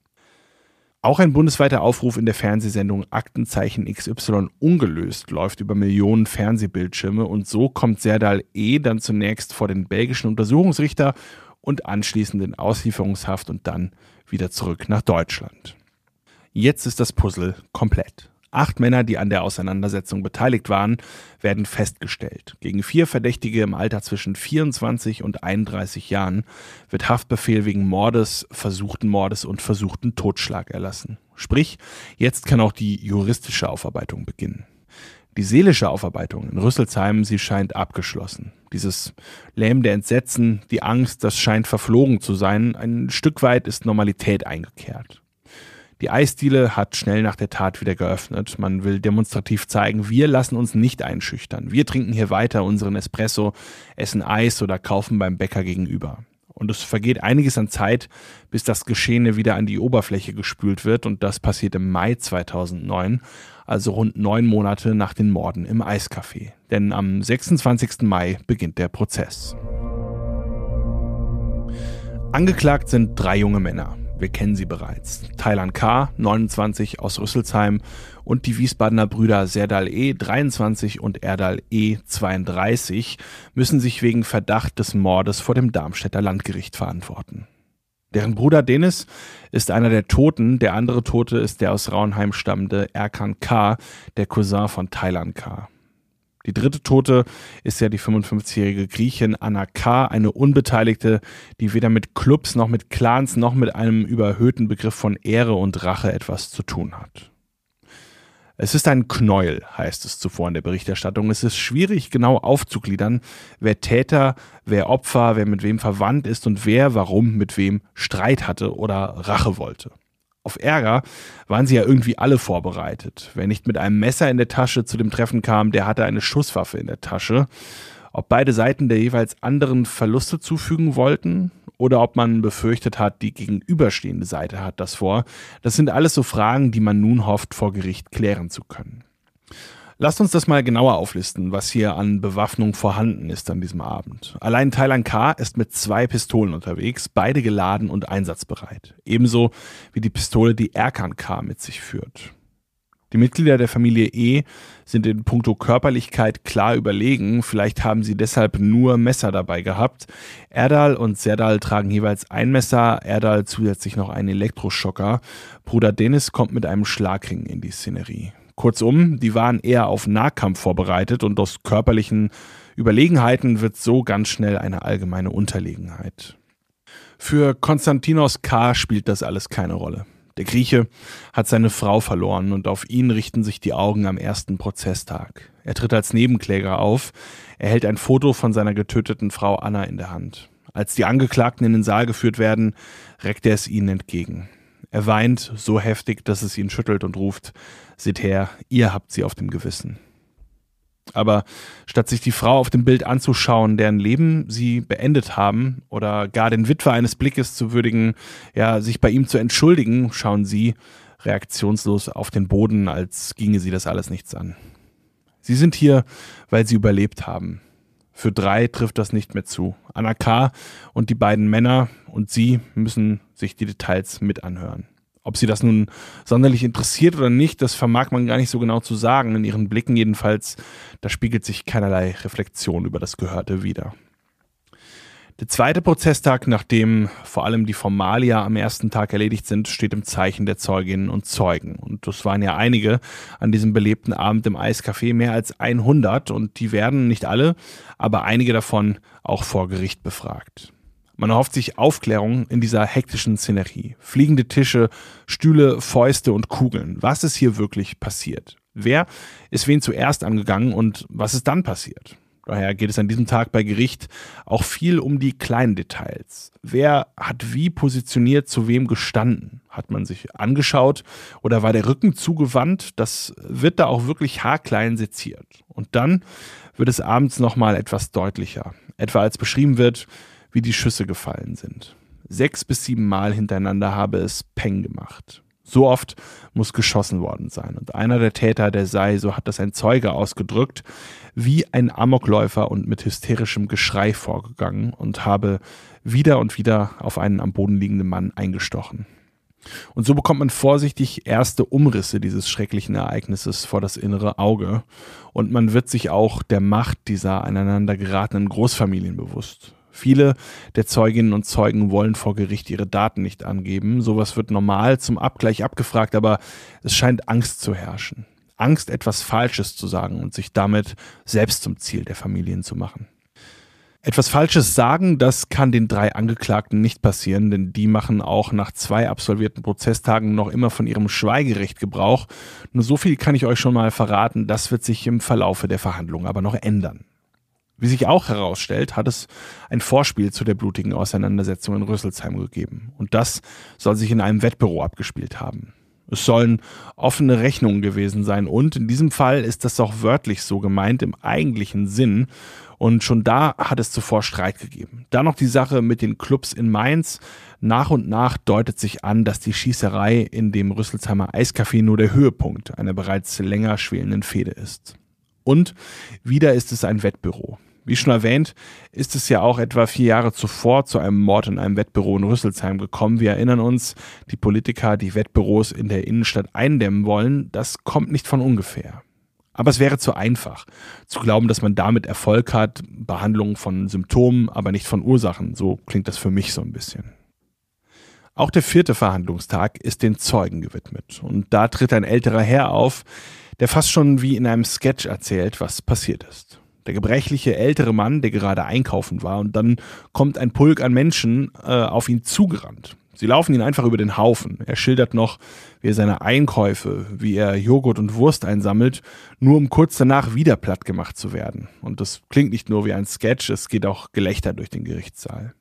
Auch ein bundesweiter Aufruf in der Fernsehsendung Aktenzeichen XY ungelöst läuft über Millionen Fernsehbildschirme und so kommt Serdal E. dann zunächst vor den belgischen Untersuchungsrichter und anschließend in Auslieferungshaft und dann wieder zurück nach Deutschland. Jetzt ist das Puzzle komplett. Acht Männer, die an der Auseinandersetzung beteiligt waren, werden festgestellt. Gegen vier Verdächtige im Alter zwischen 24 und 31 Jahren wird Haftbefehl wegen Mordes, versuchten Mordes und versuchten Totschlag erlassen. Sprich, jetzt kann auch die juristische Aufarbeitung beginnen. Die seelische Aufarbeitung in Rüsselsheim, sie scheint abgeschlossen. Dieses lähmende Entsetzen, die Angst, das scheint verflogen zu sein. Ein Stück weit ist Normalität eingekehrt. Die Eisdiele hat schnell nach der Tat wieder geöffnet. Man will demonstrativ zeigen, wir lassen uns nicht einschüchtern. Wir trinken hier weiter unseren Espresso, essen Eis oder kaufen beim Bäcker gegenüber. Und es vergeht einiges an Zeit, bis das Geschehene wieder an die Oberfläche gespült wird. Und das passiert im Mai 2009, also rund neun Monate nach den Morden im Eiscafé. Denn am 26. Mai beginnt der Prozess. Angeklagt sind drei junge Männer. Wir kennen sie bereits. Thailand K., 29 aus Rüsselsheim und die Wiesbadener Brüder Serdal E., 23 und Erdal E., 32 müssen sich wegen Verdacht des Mordes vor dem Darmstädter Landgericht verantworten. Deren Bruder Denis ist einer der Toten, der andere Tote ist der aus Raunheim stammende Erkan K., der Cousin von Thailand K. Die dritte Tote ist ja die 55-jährige Griechin Anna K., eine Unbeteiligte, die weder mit Clubs noch mit Clans noch mit einem überhöhten Begriff von Ehre und Rache etwas zu tun hat. Es ist ein Knäuel, heißt es zuvor in der Berichterstattung. Es ist schwierig genau aufzugliedern, wer Täter, wer Opfer, wer mit wem verwandt ist und wer warum mit wem Streit hatte oder Rache wollte auf Ärger waren sie ja irgendwie alle vorbereitet. Wer nicht mit einem Messer in der Tasche zu dem Treffen kam, der hatte eine Schusswaffe in der Tasche. Ob beide Seiten der jeweils anderen Verluste zufügen wollten oder ob man befürchtet hat, die gegenüberstehende Seite hat das vor, das sind alles so Fragen, die man nun hofft, vor Gericht klären zu können. Lasst uns das mal genauer auflisten, was hier an Bewaffnung vorhanden ist an diesem Abend. Allein Thailand K. ist mit zwei Pistolen unterwegs, beide geladen und einsatzbereit. Ebenso wie die Pistole, die Erkan K. mit sich führt. Die Mitglieder der Familie E sind in puncto Körperlichkeit klar überlegen. Vielleicht haben sie deshalb nur Messer dabei gehabt. Erdal und Serdal tragen jeweils ein Messer, Erdal zusätzlich noch einen Elektroschocker. Bruder Dennis kommt mit einem Schlagring in die Szenerie. Kurzum, die waren eher auf Nahkampf vorbereitet und aus körperlichen Überlegenheiten wird so ganz schnell eine allgemeine Unterlegenheit. Für Konstantinos K. spielt das alles keine Rolle. Der Grieche hat seine Frau verloren und auf ihn richten sich die Augen am ersten Prozesstag. Er tritt als Nebenkläger auf, er hält ein Foto von seiner getöteten Frau Anna in der Hand. Als die Angeklagten in den Saal geführt werden, reckt er es ihnen entgegen. Er weint so heftig, dass es ihn schüttelt und ruft, seht her, ihr habt sie auf dem Gewissen. Aber statt sich die Frau auf dem Bild anzuschauen, deren Leben sie beendet haben, oder gar den Witwer eines Blickes zu würdigen, ja, sich bei ihm zu entschuldigen, schauen sie reaktionslos auf den Boden, als ginge sie das alles nichts an. Sie sind hier, weil sie überlebt haben. Für drei trifft das nicht mehr zu. Anna K. und die beiden Männer und sie müssen sich die Details mit anhören. Ob sie das nun sonderlich interessiert oder nicht, das vermag man gar nicht so genau zu sagen. In ihren Blicken jedenfalls, da spiegelt sich keinerlei Reflexion über das Gehörte wider. Der zweite Prozesstag, nachdem vor allem die Formalia am ersten Tag erledigt sind, steht im Zeichen der Zeuginnen und Zeugen. Und das waren ja einige an diesem belebten Abend im Eiscafé, mehr als 100. Und die werden, nicht alle, aber einige davon auch vor Gericht befragt. Man erhofft sich Aufklärung in dieser hektischen Szenerie. Fliegende Tische, Stühle, Fäuste und Kugeln. Was ist hier wirklich passiert? Wer ist wen zuerst angegangen und was ist dann passiert? Daher geht es an diesem Tag bei Gericht auch viel um die kleinen Details. Wer hat wie positioniert zu wem gestanden? Hat man sich angeschaut oder war der Rücken zugewandt? Das wird da auch wirklich haarklein seziert. Und dann wird es abends nochmal etwas deutlicher. Etwa als beschrieben wird, wie die Schüsse gefallen sind. Sechs bis sieben Mal hintereinander habe es Peng gemacht. So oft muss geschossen worden sein. Und einer der Täter, der sei, so hat das ein Zeuge ausgedrückt, wie ein Amokläufer und mit hysterischem Geschrei vorgegangen und habe wieder und wieder auf einen am Boden liegenden Mann eingestochen. Und so bekommt man vorsichtig erste Umrisse dieses schrecklichen Ereignisses vor das innere Auge und man wird sich auch der Macht dieser aneinander geratenen Großfamilien bewusst. Viele der Zeuginnen und Zeugen wollen vor Gericht ihre Daten nicht angeben. Sowas wird normal zum Abgleich abgefragt, aber es scheint Angst zu herrschen. Angst, etwas Falsches zu sagen und sich damit selbst zum Ziel der Familien zu machen. Etwas Falsches sagen, das kann den drei Angeklagten nicht passieren, denn die machen auch nach zwei absolvierten Prozesstagen noch immer von ihrem Schweigerecht Gebrauch. Nur so viel kann ich euch schon mal verraten, das wird sich im Verlaufe der Verhandlungen aber noch ändern. Wie sich auch herausstellt, hat es ein Vorspiel zu der blutigen Auseinandersetzung in Rüsselsheim gegeben. Und das soll sich in einem Wettbüro abgespielt haben. Es sollen offene Rechnungen gewesen sein und in diesem Fall ist das auch wörtlich so gemeint im eigentlichen Sinn. Und schon da hat es zuvor Streit gegeben. Dann noch die Sache mit den Clubs in Mainz. Nach und nach deutet sich an, dass die Schießerei in dem Rüsselsheimer Eiscafé nur der Höhepunkt einer bereits länger schwelenden Fehde ist. Und wieder ist es ein Wettbüro. Wie schon erwähnt, ist es ja auch etwa vier Jahre zuvor zu einem Mord in einem Wettbüro in Rüsselsheim gekommen. Wir erinnern uns, die Politiker, die Wettbüros in der Innenstadt eindämmen wollen, das kommt nicht von ungefähr. Aber es wäre zu einfach, zu glauben, dass man damit Erfolg hat, Behandlung von Symptomen, aber nicht von Ursachen. So klingt das für mich so ein bisschen. Auch der vierte Verhandlungstag ist den Zeugen gewidmet. Und da tritt ein älterer Herr auf, der fast schon wie in einem Sketch erzählt, was passiert ist der gebrechliche ältere Mann, der gerade einkaufen war, und dann kommt ein Pulk an Menschen äh, auf ihn zugerannt. Sie laufen ihn einfach über den Haufen. Er schildert noch, wie er seine Einkäufe, wie er Joghurt und Wurst einsammelt, nur um kurz danach wieder platt gemacht zu werden. Und das klingt nicht nur wie ein Sketch, es geht auch Gelächter durch den Gerichtssaal.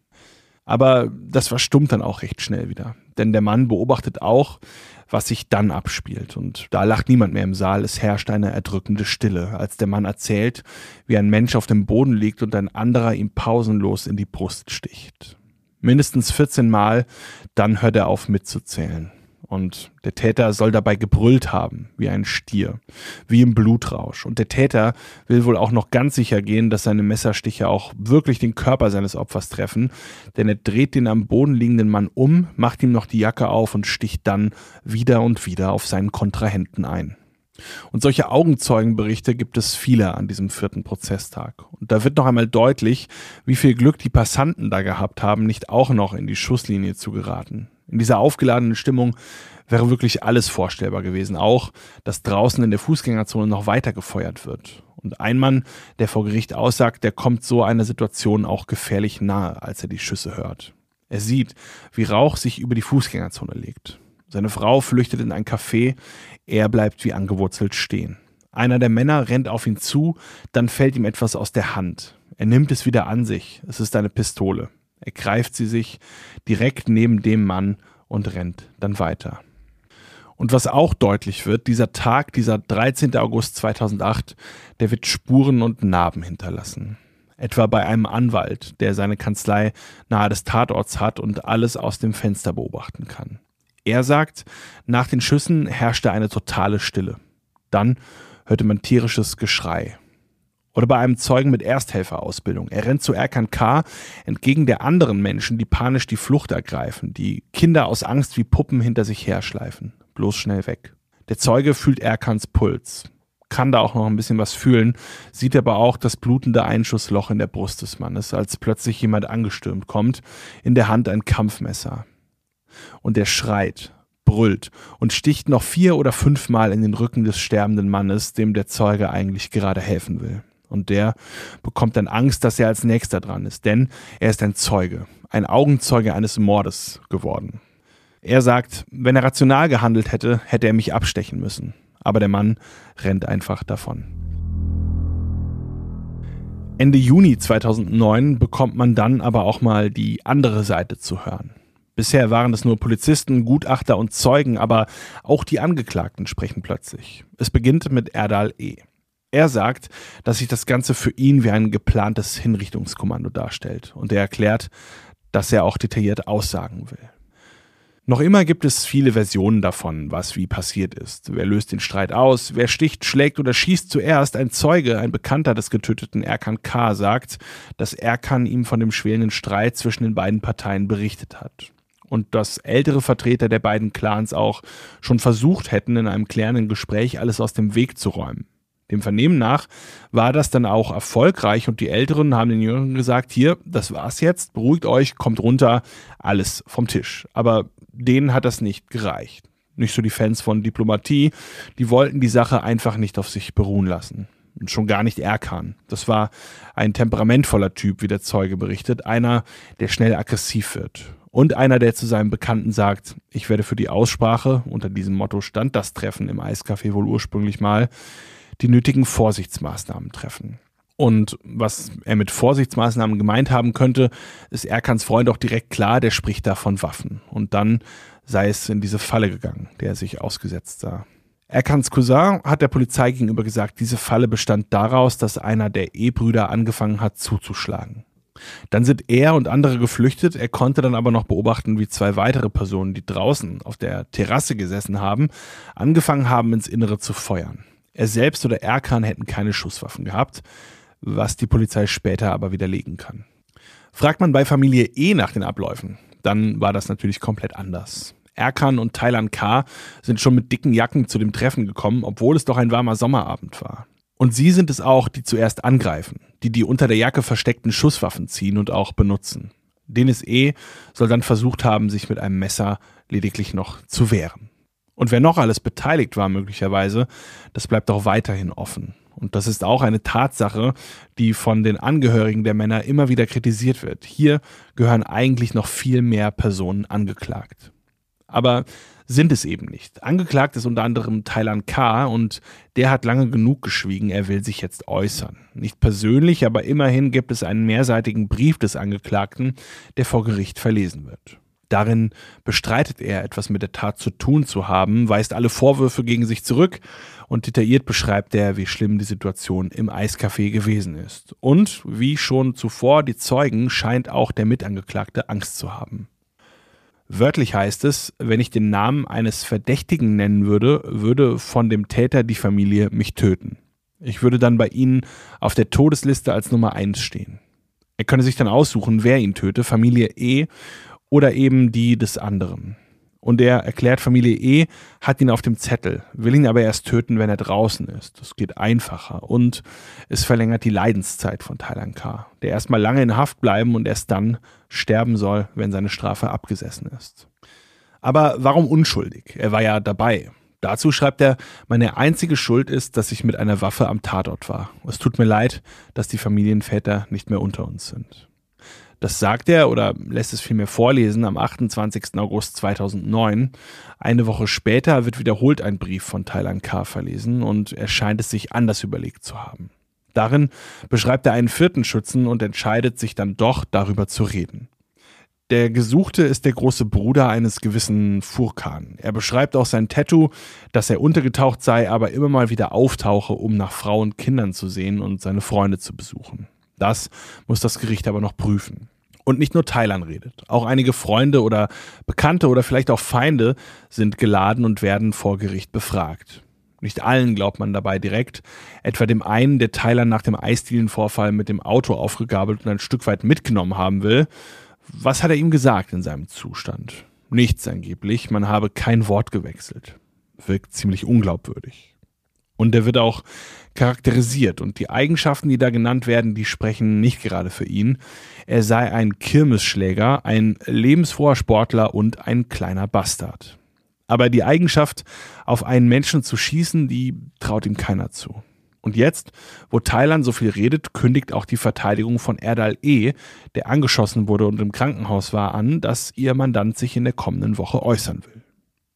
Aber das verstummt dann auch recht schnell wieder. Denn der Mann beobachtet auch, was sich dann abspielt. Und da lacht niemand mehr im Saal, es herrscht eine erdrückende Stille, als der Mann erzählt, wie ein Mensch auf dem Boden liegt und ein anderer ihm pausenlos in die Brust sticht. Mindestens 14 Mal, dann hört er auf mitzuzählen. Und der Täter soll dabei gebrüllt haben, wie ein Stier, wie im Blutrausch. Und der Täter will wohl auch noch ganz sicher gehen, dass seine Messerstiche auch wirklich den Körper seines Opfers treffen, denn er dreht den am Boden liegenden Mann um, macht ihm noch die Jacke auf und sticht dann wieder und wieder auf seinen Kontrahenten ein. Und solche Augenzeugenberichte gibt es viele an diesem vierten Prozesstag. Und da wird noch einmal deutlich, wie viel Glück die Passanten da gehabt haben, nicht auch noch in die Schusslinie zu geraten. In dieser aufgeladenen Stimmung wäre wirklich alles vorstellbar gewesen. Auch, dass draußen in der Fußgängerzone noch weiter gefeuert wird. Und ein Mann, der vor Gericht aussagt, der kommt so einer Situation auch gefährlich nahe, als er die Schüsse hört. Er sieht, wie Rauch sich über die Fußgängerzone legt. Seine Frau flüchtet in ein Café, er bleibt wie angewurzelt stehen. Einer der Männer rennt auf ihn zu, dann fällt ihm etwas aus der Hand. Er nimmt es wieder an sich. Es ist eine Pistole. Er greift sie sich direkt neben dem Mann und rennt dann weiter. Und was auch deutlich wird, dieser Tag, dieser 13. August 2008, der wird Spuren und Narben hinterlassen. Etwa bei einem Anwalt, der seine Kanzlei nahe des Tatorts hat und alles aus dem Fenster beobachten kann. Er sagt, nach den Schüssen herrschte eine totale Stille. Dann hörte man tierisches Geschrei. Oder bei einem Zeugen mit Ersthelferausbildung. Er rennt zu Erkan K. entgegen der anderen Menschen, die panisch die Flucht ergreifen, die Kinder aus Angst wie Puppen hinter sich herschleifen. Bloß schnell weg. Der Zeuge fühlt Erkans Puls, kann da auch noch ein bisschen was fühlen, sieht aber auch das blutende Einschussloch in der Brust des Mannes, als plötzlich jemand angestürmt kommt, in der Hand ein Kampfmesser. Und er schreit, brüllt und sticht noch vier oder fünfmal in den Rücken des sterbenden Mannes, dem der Zeuge eigentlich gerade helfen will. Und der bekommt dann Angst, dass er als nächster dran ist, denn er ist ein Zeuge, ein Augenzeuge eines Mordes geworden. Er sagt, wenn er rational gehandelt hätte, hätte er mich abstechen müssen. Aber der Mann rennt einfach davon. Ende Juni 2009 bekommt man dann aber auch mal die andere Seite zu hören. Bisher waren es nur Polizisten, Gutachter und Zeugen, aber auch die Angeklagten sprechen plötzlich. Es beginnt mit Erdal E. Er sagt, dass sich das Ganze für ihn wie ein geplantes Hinrichtungskommando darstellt und er erklärt, dass er auch detailliert aussagen will. Noch immer gibt es viele Versionen davon, was wie passiert ist. Wer löst den Streit aus? Wer sticht, schlägt oder schießt zuerst? Ein Zeuge, ein Bekannter des getöteten Erkan K. sagt, dass Erkan ihm von dem schwelenden Streit zwischen den beiden Parteien berichtet hat. Und dass ältere Vertreter der beiden Clans auch schon versucht hätten, in einem klärenden Gespräch alles aus dem Weg zu räumen. Dem Vernehmen nach war das dann auch erfolgreich und die Älteren haben den Jüngeren gesagt, hier, das war's jetzt, beruhigt euch, kommt runter, alles vom Tisch. Aber denen hat das nicht gereicht. Nicht so die Fans von Diplomatie, die wollten die Sache einfach nicht auf sich beruhen lassen. Und schon gar nicht Erkan. Das war ein temperamentvoller Typ, wie der Zeuge berichtet, einer, der schnell aggressiv wird. Und einer, der zu seinem Bekannten sagt, ich werde für die Aussprache, unter diesem Motto stand das Treffen im Eiscafé wohl ursprünglich mal, die nötigen Vorsichtsmaßnahmen treffen. Und was er mit Vorsichtsmaßnahmen gemeint haben könnte, ist Erkans Freund auch direkt klar, der spricht da von Waffen. Und dann sei es in diese Falle gegangen, der er sich ausgesetzt sah. Erkans Cousin hat der Polizei gegenüber gesagt, diese Falle bestand daraus, dass einer der Ehebrüder angefangen hat zuzuschlagen. Dann sind er und andere geflüchtet. Er konnte dann aber noch beobachten, wie zwei weitere Personen, die draußen auf der Terrasse gesessen haben, angefangen haben, ins Innere zu feuern. Er selbst oder Erkan hätten keine Schusswaffen gehabt, was die Polizei später aber widerlegen kann. Fragt man bei Familie E nach den Abläufen, dann war das natürlich komplett anders. Erkan und Thailand K. sind schon mit dicken Jacken zu dem Treffen gekommen, obwohl es doch ein warmer Sommerabend war. Und sie sind es auch, die zuerst angreifen, die die unter der Jacke versteckten Schusswaffen ziehen und auch benutzen. Dennis E. soll dann versucht haben, sich mit einem Messer lediglich noch zu wehren. Und wer noch alles beteiligt war möglicherweise, das bleibt auch weiterhin offen. Und das ist auch eine Tatsache, die von den Angehörigen der Männer immer wieder kritisiert wird. Hier gehören eigentlich noch viel mehr Personen angeklagt. Aber sind es eben nicht. Angeklagt ist unter anderem Thailand K. und der hat lange genug geschwiegen, er will sich jetzt äußern. Nicht persönlich, aber immerhin gibt es einen mehrseitigen Brief des Angeklagten, der vor Gericht verlesen wird. Darin bestreitet er, etwas mit der Tat zu tun zu haben, weist alle Vorwürfe gegen sich zurück und detailliert beschreibt er, wie schlimm die Situation im Eiscafé gewesen ist. Und wie schon zuvor die Zeugen scheint auch der Mitangeklagte Angst zu haben. Wörtlich heißt es, wenn ich den Namen eines Verdächtigen nennen würde, würde von dem Täter die Familie mich töten. Ich würde dann bei ihnen auf der Todesliste als Nummer eins stehen. Er könne sich dann aussuchen, wer ihn töte, Familie E oder eben die des anderen. Und er erklärt, Familie E hat ihn auf dem Zettel, will ihn aber erst töten, wenn er draußen ist. Das geht einfacher und es verlängert die Leidenszeit von Thailand K., der erstmal lange in Haft bleiben und erst dann sterben soll, wenn seine Strafe abgesessen ist. Aber warum unschuldig? Er war ja dabei. Dazu schreibt er, meine einzige Schuld ist, dass ich mit einer Waffe am Tatort war. Es tut mir leid, dass die Familienväter nicht mehr unter uns sind. Das sagt er oder lässt es vielmehr vorlesen am 28. August 2009. Eine Woche später wird wiederholt ein Brief von Thailand K. verlesen und er scheint es sich anders überlegt zu haben. Darin beschreibt er einen vierten Schützen und entscheidet sich dann doch darüber zu reden. Der Gesuchte ist der große Bruder eines gewissen Furkan. Er beschreibt auch sein Tattoo, dass er untergetaucht sei, aber immer mal wieder auftauche, um nach Frauen und Kindern zu sehen und seine Freunde zu besuchen. Das muss das Gericht aber noch prüfen. Und nicht nur Thailand redet. Auch einige Freunde oder Bekannte oder vielleicht auch Feinde sind geladen und werden vor Gericht befragt. Nicht allen glaubt man dabei direkt, etwa dem einen, der Thailand nach dem Eisdielenvorfall mit dem Auto aufgegabelt und ein Stück weit mitgenommen haben will. Was hat er ihm gesagt in seinem Zustand? Nichts angeblich, man habe kein Wort gewechselt. Wirkt ziemlich unglaubwürdig. Und er wird auch charakterisiert und die Eigenschaften, die da genannt werden, die sprechen nicht gerade für ihn. Er sei ein Kirmesschläger, ein lebensfroher Sportler und ein kleiner Bastard. Aber die Eigenschaft, auf einen Menschen zu schießen, die traut ihm keiner zu. Und jetzt, wo Thailand so viel redet, kündigt auch die Verteidigung von Erdal E., der angeschossen wurde und im Krankenhaus war, an, dass ihr Mandant sich in der kommenden Woche äußern will.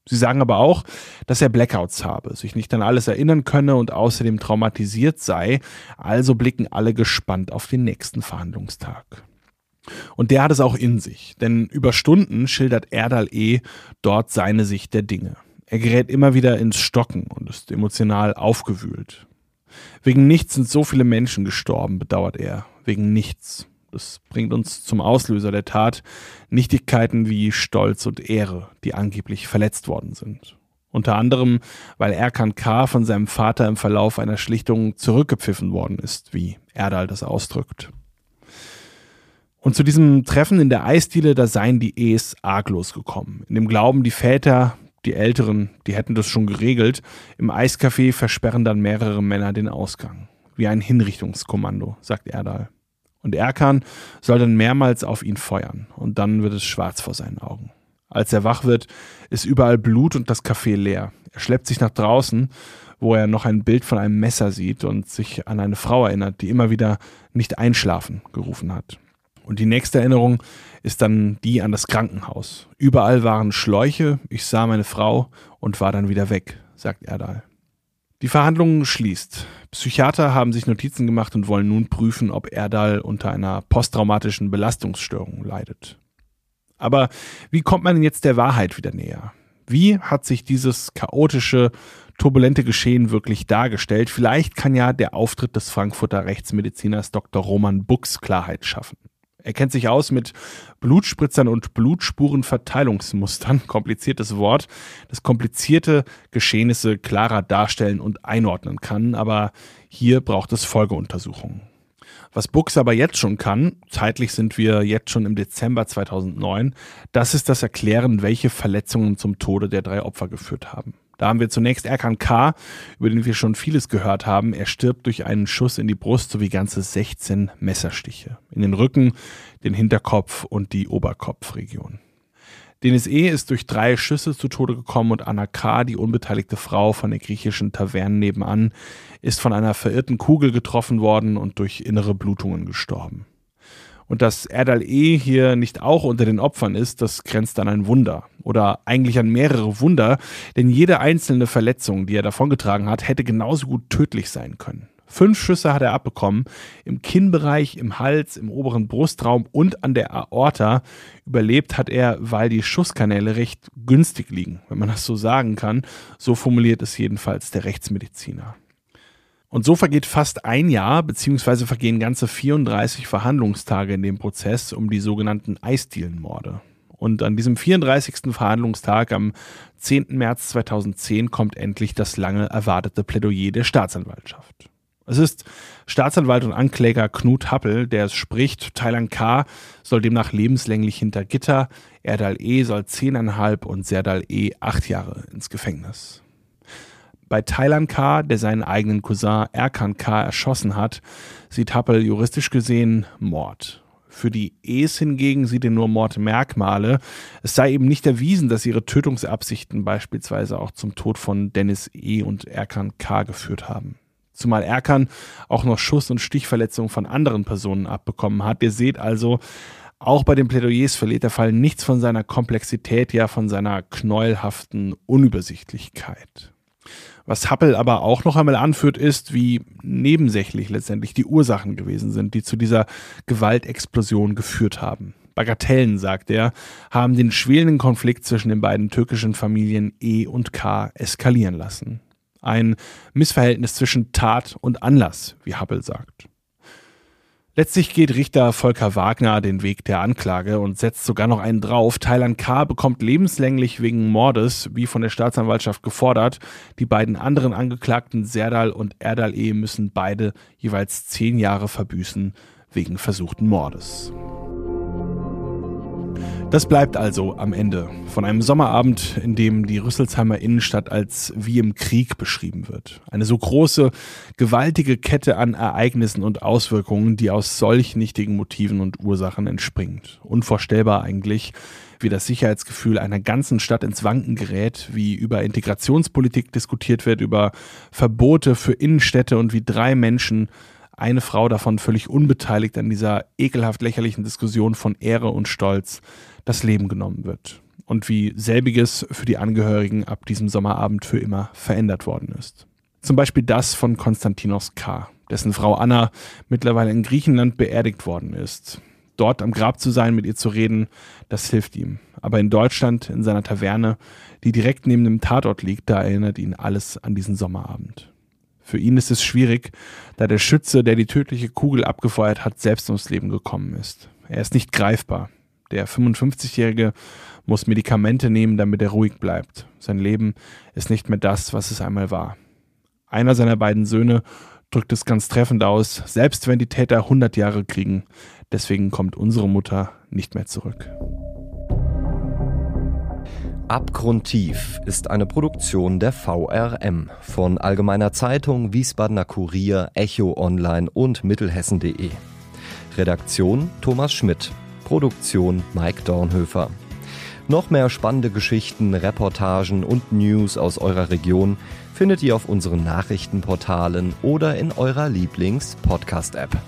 Sie sagen aber auch, dass er Blackouts habe, sich nicht an alles erinnern könne und außerdem traumatisiert sei, also blicken alle gespannt auf den nächsten Verhandlungstag. Und der hat es auch in sich, denn über Stunden schildert Erdal E. dort seine Sicht der Dinge. Er gerät immer wieder ins Stocken und ist emotional aufgewühlt. Wegen nichts sind so viele Menschen gestorben, bedauert er. Wegen nichts. Das bringt uns zum Auslöser der Tat, Nichtigkeiten wie Stolz und Ehre, die angeblich verletzt worden sind. Unter anderem, weil Erkan K. von seinem Vater im Verlauf einer Schlichtung zurückgepfiffen worden ist, wie Erdal das ausdrückt. Und zu diesem Treffen in der Eisdiele, da seien die Ehes arglos gekommen. In dem Glauben, die Väter, die Älteren, die hätten das schon geregelt. Im Eiscafé versperren dann mehrere Männer den Ausgang. Wie ein Hinrichtungskommando, sagt Erdal. Und Erkan soll dann mehrmals auf ihn feuern. Und dann wird es schwarz vor seinen Augen. Als er wach wird, ist überall Blut und das Café leer. Er schleppt sich nach draußen, wo er noch ein Bild von einem Messer sieht und sich an eine Frau erinnert, die immer wieder nicht einschlafen gerufen hat. Und die nächste Erinnerung ist dann die an das Krankenhaus. Überall waren Schläuche, ich sah meine Frau und war dann wieder weg, sagt Erdal. Die Verhandlung schließt. Psychiater haben sich Notizen gemacht und wollen nun prüfen, ob Erdal unter einer posttraumatischen Belastungsstörung leidet. Aber wie kommt man denn jetzt der Wahrheit wieder näher? Wie hat sich dieses chaotische, turbulente Geschehen wirklich dargestellt? Vielleicht kann ja der Auftritt des Frankfurter Rechtsmediziners Dr. Roman Buchs Klarheit schaffen. Er kennt sich aus mit Blutspritzern und Blutspurenverteilungsmustern, kompliziertes Wort, das komplizierte Geschehnisse klarer darstellen und einordnen kann, aber hier braucht es Folgeuntersuchungen. Was Bux aber jetzt schon kann, zeitlich sind wir jetzt schon im Dezember 2009, das ist das Erklären, welche Verletzungen zum Tode der drei Opfer geführt haben. Da haben wir zunächst Erkan K., über den wir schon vieles gehört haben. Er stirbt durch einen Schuss in die Brust sowie ganze 16 Messerstiche. In den Rücken, den Hinterkopf und die Oberkopfregion. Denis E. ist durch drei Schüsse zu Tode gekommen und Anna K., die unbeteiligte Frau von der griechischen Taverne nebenan, ist von einer verirrten Kugel getroffen worden und durch innere Blutungen gestorben. Und dass Erdal E. hier nicht auch unter den Opfern ist, das grenzt an ein Wunder. Oder eigentlich an mehrere Wunder, denn jede einzelne Verletzung, die er davongetragen hat, hätte genauso gut tödlich sein können. Fünf Schüsse hat er abbekommen, im Kinnbereich, im Hals, im oberen Brustraum und an der Aorta. Überlebt hat er, weil die Schusskanäle recht günstig liegen, wenn man das so sagen kann. So formuliert es jedenfalls der Rechtsmediziner. Und so vergeht fast ein Jahr, beziehungsweise vergehen ganze 34 Verhandlungstage in dem Prozess um die sogenannten Eisdielenmorde. Und an diesem 34. Verhandlungstag am 10. März 2010 kommt endlich das lange erwartete Plädoyer der Staatsanwaltschaft. Es ist Staatsanwalt und Ankläger Knut Happel, der es spricht. Thailand K. soll demnach lebenslänglich hinter Gitter, Erdal E. soll zehneinhalb und Serdal E. acht Jahre ins Gefängnis. Bei Thailand K., der seinen eigenen Cousin Erkan K. erschossen hat, sieht Happel juristisch gesehen Mord. Für die Es hingegen sieht er nur Mordmerkmale. Es sei eben nicht erwiesen, dass ihre Tötungsabsichten beispielsweise auch zum Tod von Dennis E. und Erkan K. geführt haben. Zumal Erkan auch noch Schuss- und Stichverletzungen von anderen Personen abbekommen hat. Ihr seht also, auch bei den Plädoyers verliert der Fall nichts von seiner Komplexität, ja von seiner knäuelhaften Unübersichtlichkeit. Was Happel aber auch noch einmal anführt, ist, wie nebensächlich letztendlich die Ursachen gewesen sind, die zu dieser Gewaltexplosion geführt haben. Bagatellen, sagt er, haben den schwelenden Konflikt zwischen den beiden türkischen Familien E und K eskalieren lassen. Ein Missverhältnis zwischen Tat und Anlass, wie Happel sagt. Letztlich geht Richter Volker Wagner den Weg der Anklage und setzt sogar noch einen drauf. Thailand K. bekommt lebenslänglich wegen Mordes, wie von der Staatsanwaltschaft gefordert. Die beiden anderen Angeklagten Serdal und Erdal E. müssen beide jeweils zehn Jahre verbüßen wegen versuchten Mordes. Das bleibt also am Ende von einem Sommerabend, in dem die Rüsselsheimer Innenstadt als wie im Krieg beschrieben wird. Eine so große, gewaltige Kette an Ereignissen und Auswirkungen, die aus solch nichtigen Motiven und Ursachen entspringt. Unvorstellbar eigentlich, wie das Sicherheitsgefühl einer ganzen Stadt ins Wanken gerät, wie über Integrationspolitik diskutiert wird, über Verbote für Innenstädte und wie drei Menschen eine Frau davon völlig unbeteiligt an dieser ekelhaft lächerlichen Diskussion von Ehre und Stolz das Leben genommen wird und wie selbiges für die Angehörigen ab diesem Sommerabend für immer verändert worden ist. Zum Beispiel das von Konstantinos K., dessen Frau Anna mittlerweile in Griechenland beerdigt worden ist. Dort am Grab zu sein, mit ihr zu reden, das hilft ihm. Aber in Deutschland, in seiner Taverne, die direkt neben dem Tatort liegt, da erinnert ihn alles an diesen Sommerabend. Für ihn ist es schwierig, da der Schütze, der die tödliche Kugel abgefeuert hat, selbst ums Leben gekommen ist. Er ist nicht greifbar. Der 55-Jährige muss Medikamente nehmen, damit er ruhig bleibt. Sein Leben ist nicht mehr das, was es einmal war. Einer seiner beiden Söhne drückt es ganz treffend aus, selbst wenn die Täter 100 Jahre kriegen, Deswegen kommt unsere Mutter nicht mehr zurück. Abgrundtief ist eine Produktion der VRM von Allgemeiner Zeitung, Wiesbadener Kurier, Echo Online und Mittelhessen.de. Redaktion Thomas Schmidt. Produktion Mike Dornhöfer. Noch mehr spannende Geschichten, Reportagen und News aus eurer Region findet ihr auf unseren Nachrichtenportalen oder in eurer Lieblings-Podcast-App.